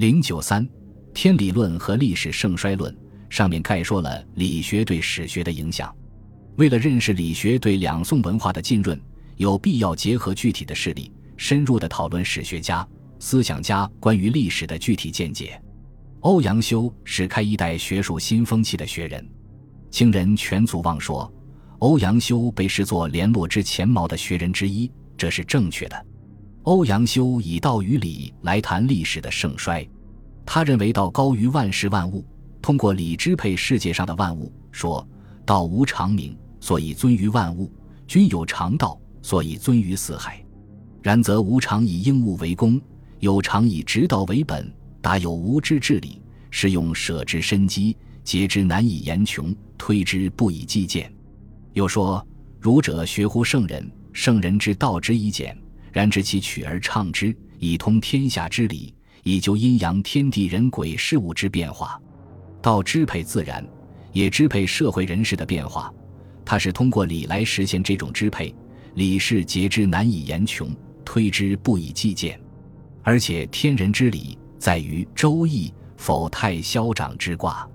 零九三，天理论和历史盛衰论上面概说了理学对史学的影响。为了认识理学对两宋文化的浸润，有必要结合具体的事例，深入的讨论史学家、思想家关于历史的具体见解。欧阳修是开一代学术新风气的学人。清人全祖望说，欧阳修被视作联络之前茅的学人之一，这是正确的。欧阳修以道与理来谈历史的盛衰，他认为道高于万事万物，通过理支配世界上的万物，说道无常名。所以尊于万物，均有常道，所以尊于四海。然则无常以应物为功，有常以直道为本，达有无知治理，是用舍之深机，节之难以言穷，推之不以计见。又说：儒者学乎圣人，圣人之道之以简，然知其取而畅之，以通天下之理，以究阴阳天地人鬼事物之变化。道支配自然，也支配社会人士的变化。他是通过理来实现这种支配，理是节之难以言穷，推之不以计见，而且天人之理在于《周易》否太消长之卦。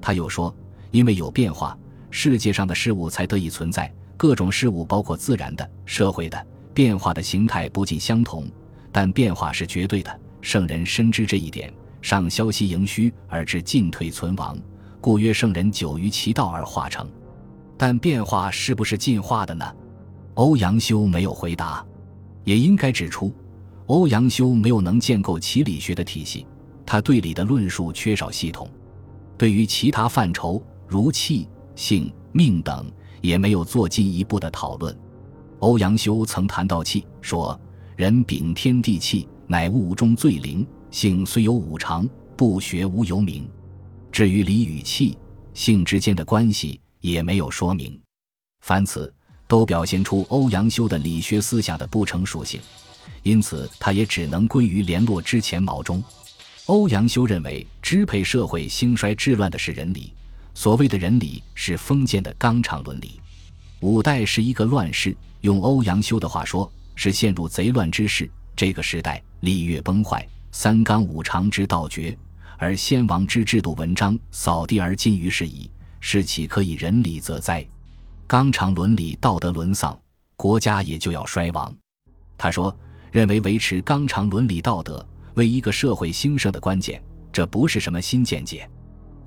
他又说，因为有变化，世界上的事物才得以存在。各种事物，包括自然的、社会的变化的形态不尽相同，但变化是绝对的。圣人深知这一点，上消息盈虚而至进退存亡，故曰圣人久于其道而化成。但变化是不是进化的呢？欧阳修没有回答。也应该指出，欧阳修没有能建构其理学的体系，他对理的论述缺少系统。对于其他范畴如气、性、命等，也没有做进一步的讨论。欧阳修曾谈到气，说：“人禀天地气，乃物中最灵。性虽有五常，不学无由名。至于理与气、性之间的关系。”也没有说明，凡此都表现出欧阳修的理学思想的不成熟性，因此他也只能归于联络之前毛中。欧阳修认为，支配社会兴衰治乱的是人理，所谓的人理是封建的纲常伦理。五代是一个乱世，用欧阳修的话说，是陷入贼乱之势。这个时代礼乐崩坏，三纲五常之道绝，而先王之制度文章扫地而尽于是矣。是岂可以人理则哉？纲常伦理道德沦丧，国家也就要衰亡。他说：“认为维持纲常伦理道德为一个社会兴盛的关键，这不是什么新见解。”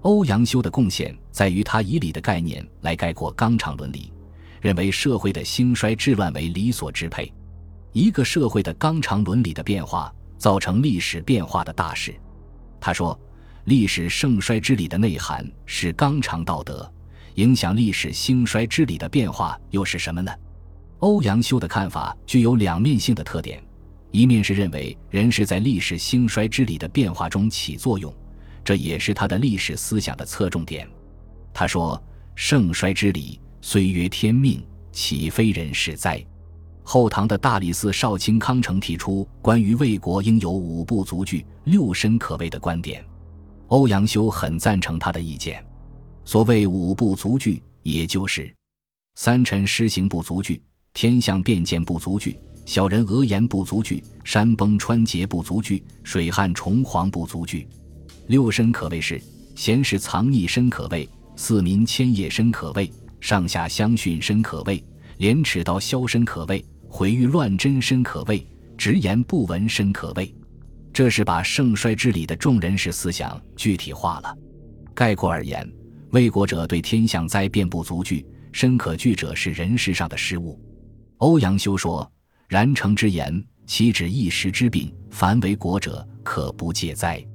欧阳修的贡献在于他以理的概念来概括纲常伦理，认为社会的兴衰治乱为理所支配。一个社会的纲常伦理的变化，造成历史变化的大事。他说。历史盛衰之理的内涵是纲常道德，影响历史兴衰之理的变化又是什么呢？欧阳修的看法具有两面性的特点：一面是认为人是在历史兴衰之理的变化中起作用，这也是他的历史思想的侧重点。他说：“盛衰之理，虽曰天命，岂非人事哉？”后唐的大理寺少卿康成提出关于魏国应有五部足具、六身可畏的观点。欧阳修很赞成他的意见。所谓五不足惧，也就是三臣施行不足惧，天象变见不足惧，小人讹言不足惧，山崩川竭不足惧，水旱虫蝗不足惧。六身可谓是：贤士藏匿深可畏，四民迁业深可畏，上下相训深可畏，廉耻道消深可畏，毁誉乱真深可畏，直言不闻深可畏。这是把盛衰之理的众人事思想具体化了。概括而言，魏国者对天象灾变不足惧，深可惧者是人事上的失误。欧阳修说：“然诚之言，岂止一时之病？凡为国者，可不戒灾。”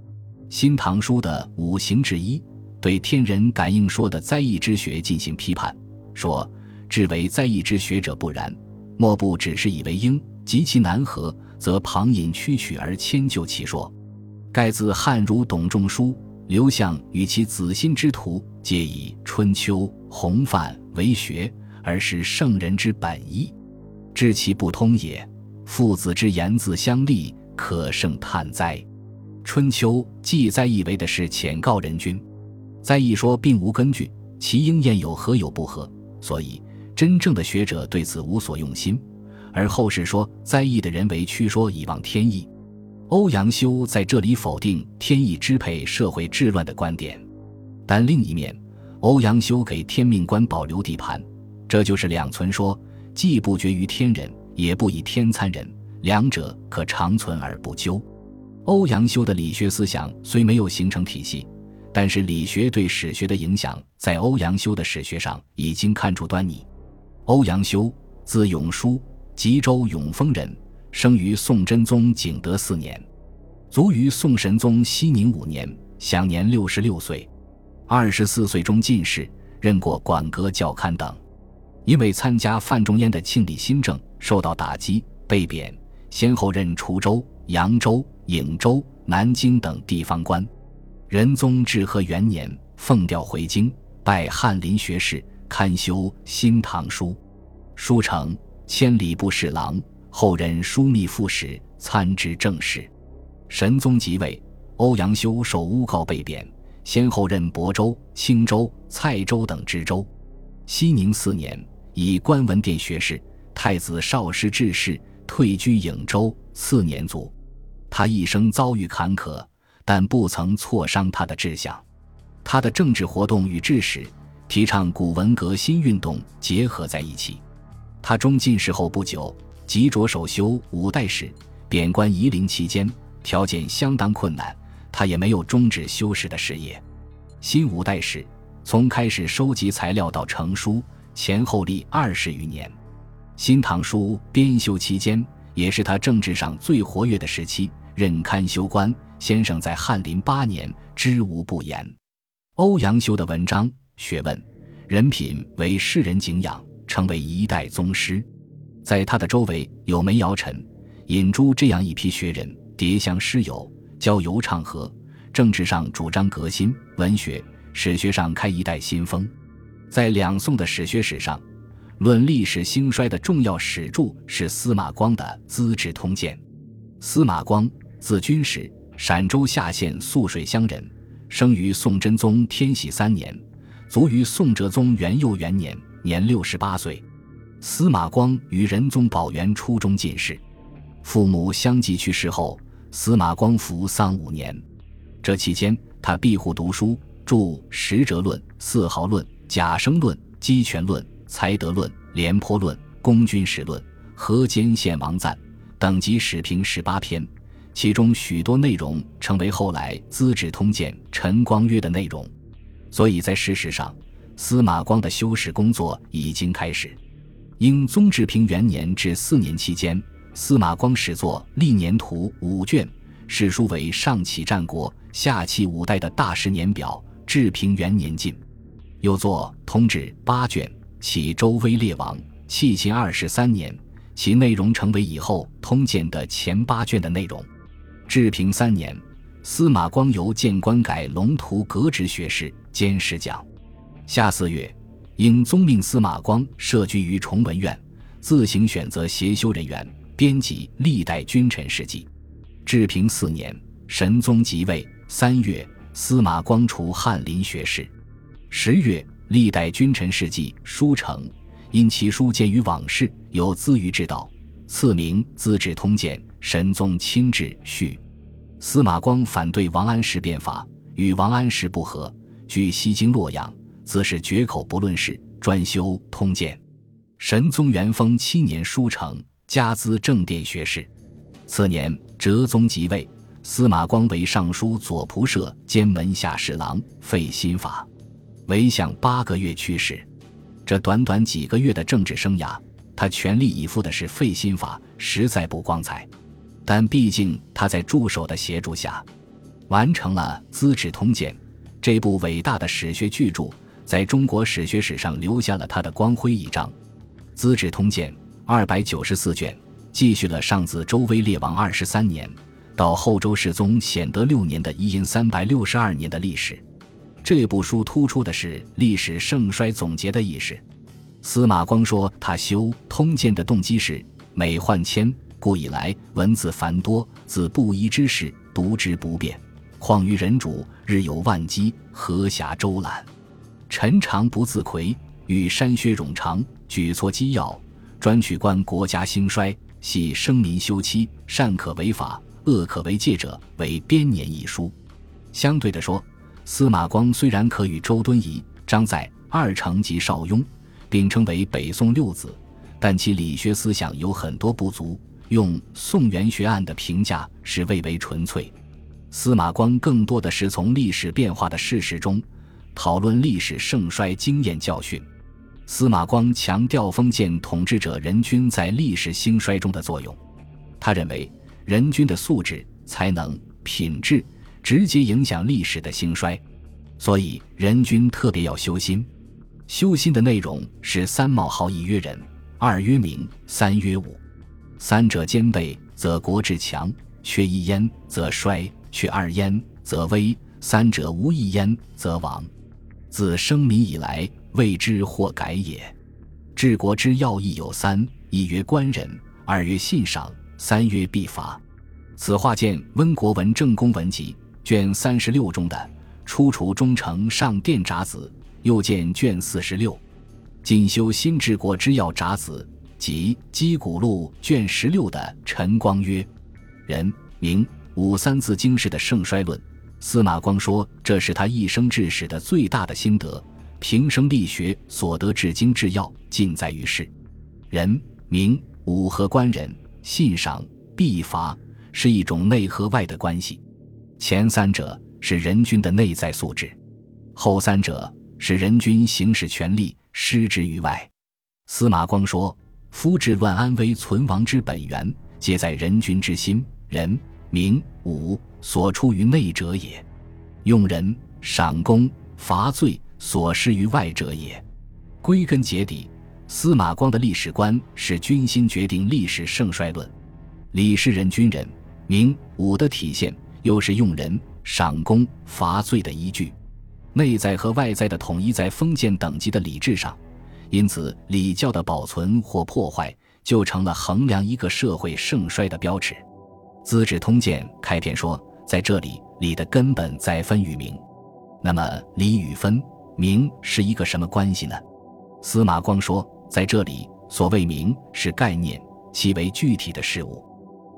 新唐书的五行之一对天人感应说的灾异之学进行批判，说：“至为灾异之学者不然，莫不只是以为应，及其难合。”则旁引曲曲而迁就其说，盖自汉儒董仲舒、刘向与其子心之徒，皆以《春秋》洪范为学，而是圣人之本意，知其不通也。父子之言自相立，可胜叹哉！《春秋》记载意为的是浅告人君，在一说并无根据，其应验有何有不合，所以真正的学者对此无所用心。而后世说灾异的人为曲说以望天意，欧阳修在这里否定天意支配社会治乱的观点，但另一面，欧阳修给天命观保留地盘，这就是两存说，既不绝于天人，也不以天参人，两者可长存而不究。欧阳修的理学思想虽没有形成体系，但是理学对史学的影响，在欧阳修的史学上已经看出端倪。欧阳修，字永叔，吉州永丰人。生于宋真宗景德四年，卒于宋神宗熙宁五年，享年六十六岁。二十四岁中进士，任过馆阁校勘等。因为参加范仲淹的庆历新政，受到打击，被贬，先后任滁州、扬州、颍州、南京等地方官。仁宗至和元年，奉调回京，拜翰林学士，刊修《新唐书》，书成，千里部侍郎。后任枢密副使，参知政事。神宗即位，欧阳修受诬告被贬，先后任亳州、青州、蔡州等知州。熙宁四年，以官文殿学士、太子少师致仕，退居颍州。次年卒。他一生遭遇坎坷，但不曾挫伤他的志向。他的政治活动与治史、提倡古文革新运动结合在一起。他中进士后不久。即着手修五代史，贬官夷陵期间，条件相当困难，他也没有终止修史的事业。新五代史从开始收集材料到成书，前后历二十余年。新唐书编修期间，也是他政治上最活跃的时期。任刊修官，先生在翰林八年，知无不言。欧阳修的文章、学问、人品为世人敬仰，成为一代宗师。在他的周围有梅尧臣、尹洙这样一批学人，叠相师友，交游唱和。政治上主张革新，文学、史学上开一代新风。在两宋的史学史上，论历史兴衰的重要史著是司马光的《资治通鉴》。司马光，字君实，陕州夏县涑水乡人，生于宋真宗天禧三年，卒于宋哲宗元佑元年，年六十八岁。司马光于仁宗宝元初中进士，父母相继去世后，司马光服丧五年。这期间，他庇护读书，著《十哲论》《四号论》《贾生论》《鸡权论》《才德论》《廉颇论》《公君史论》《河间献王赞》等集史评十八篇，其中许多内容成为后来《资治通鉴》陈光约的内容。所以在事实上，司马光的修史工作已经开始。英宗治平元年至四年期间，司马光始作《历年图》五卷，史书为上启战国、下启五代的大事年表。治平元年进，又作《通志》八卷，启周威烈王，弃秦二十三年，其内容成为以后《通鉴》的前八卷的内容。治平三年，司马光由谏官改龙图革职学士兼侍讲。夏四月。应宗命司马光设居于崇文院，自行选择协修人员，编辑历代君臣事迹。治平四年，神宗即位。三月，司马光除翰林学士。十月，历代君臣事迹书成，因其书见于往事，有资于之道，赐名《资治通鉴》。神宗亲制序。司马光反对王安石变法，与王安石不和，据西京洛阳。自是绝口不论事，专修通鉴。神宗元丰七年书成，加资正殿学士。次年，哲宗即位，司马光为尚书左仆射兼门下侍郎，废新法，为相八个月去世。这短短几个月的政治生涯，他全力以赴的是废新法，实在不光彩。但毕竟他在助手的协助下，完成了《资治通鉴》这部伟大的史学巨著。在中国史学史上留下了他的光辉一章，《资治通鉴》二百九十四卷，继续了上自周威烈王二十三年到后周世宗显德六年的一阴三百六十二年的历史。这部书突出的是历史盛衰总结的意识。司马光说，他修《通鉴》的动机是美换迁，故以来文字繁多，自布衣之事读之不便，况于人主日有万机，何暇周览？臣常不自愧，与山薛冗长，举措机要，专取观国家兴衰，系生民休戚，善可为法，恶可为戒者为编年一书。相对的说，司马光虽然可与周敦颐、张载、二程及邵雍并称为北宋六子，但其理学思想有很多不足。用宋元学案的评价是未为纯粹。司马光更多的是从历史变化的事实中讨论历史盛衰经验教训。司马光强调封建统治者人均在历史兴衰中的作用。他认为人均的素质、才能、品质直接影响历史的兴衰，所以人均特别要修心。修心的内容是三冒号一曰仁，二曰明，三曰武。三者兼备，则国志强；缺一焉，则衰。缺二焉，则危；三者无一焉，则亡。自生民以来，未知或改也。治国之要义有三：一曰官人，二曰信赏，三曰必罚。此话见《温国文正公文集》卷三十六中的《初除忠诚上殿札子》，又见卷四十六《进修新治国之要札子》即《击鼓录》卷十六的陈光曰：“人名。”五三字经式的盛衰论，司马光说这是他一生治史的最大的心得。平生力学所得至精至要，尽在于世。人名武和官人信赏必罚，是一种内和外的关系。前三者是人君的内在素质，后三者是人君行使权力失之于外。司马光说：“夫治乱安危存亡之本源，皆在人君之心。人。”民武所出于内者也，用人赏功罚罪所施于外者也。归根结底，司马光的历史观是君心决定历史盛衰论。李是人君人民武的体现，又是用人赏功罚罪的依据。内在和外在的统一在封建等级的礼制上，因此礼教的保存或破坏，就成了衡量一个社会盛衰的标尺。《资治通鉴》开篇说：“在这里，礼的根本在分与名。那么，礼与分、名是一个什么关系呢？”司马光说：“在这里，所谓名是概念，其为具体的事物。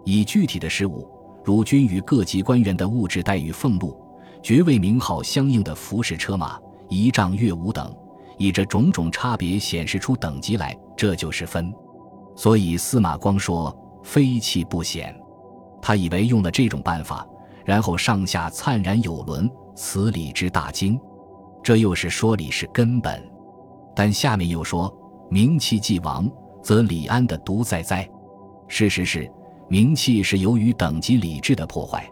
以具体的事物，如君与各级官员的物质待遇、俸禄、爵位、名号相应的服饰、车马、仪仗、乐舞等，以这种种差别显示出等级来，这就是分。所以，司马光说：‘非气不显。’”他以为用了这种办法，然后上下灿然有伦，此理之大经，这又是说理是根本。但下面又说，名气既亡，则礼安的独在哉？事实是，名气是由于等级礼制的破坏，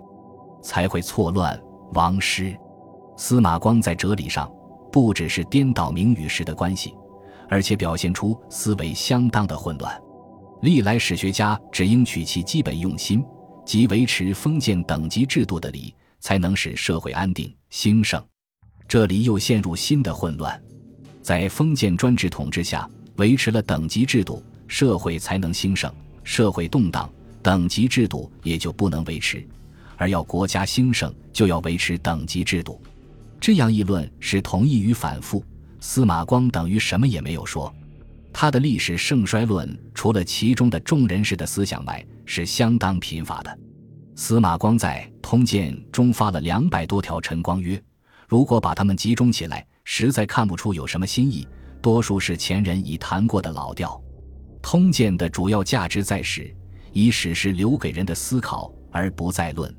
才会错乱亡失。司马光在哲理上不只是颠倒名与实的关系，而且表现出思维相当的混乱。历来史学家只应取其基本用心。即维持封建等级制度的礼，才能使社会安定兴盛。这里又陷入新的混乱。在封建专制统治下，维持了等级制度，社会才能兴盛；社会动荡，等级制度也就不能维持。而要国家兴盛，就要维持等级制度。这样议论是同意与反复。司马光等于什么也没有说。他的历史盛衰论，除了其中的众人士的思想外，是相当贫乏的。司马光在《通鉴》中发了两百多条陈光曰：“如果把它们集中起来，实在看不出有什么新意，多数是前人已谈过的老调。”《通鉴》的主要价值在史，以史实留给人的思考，而不在论。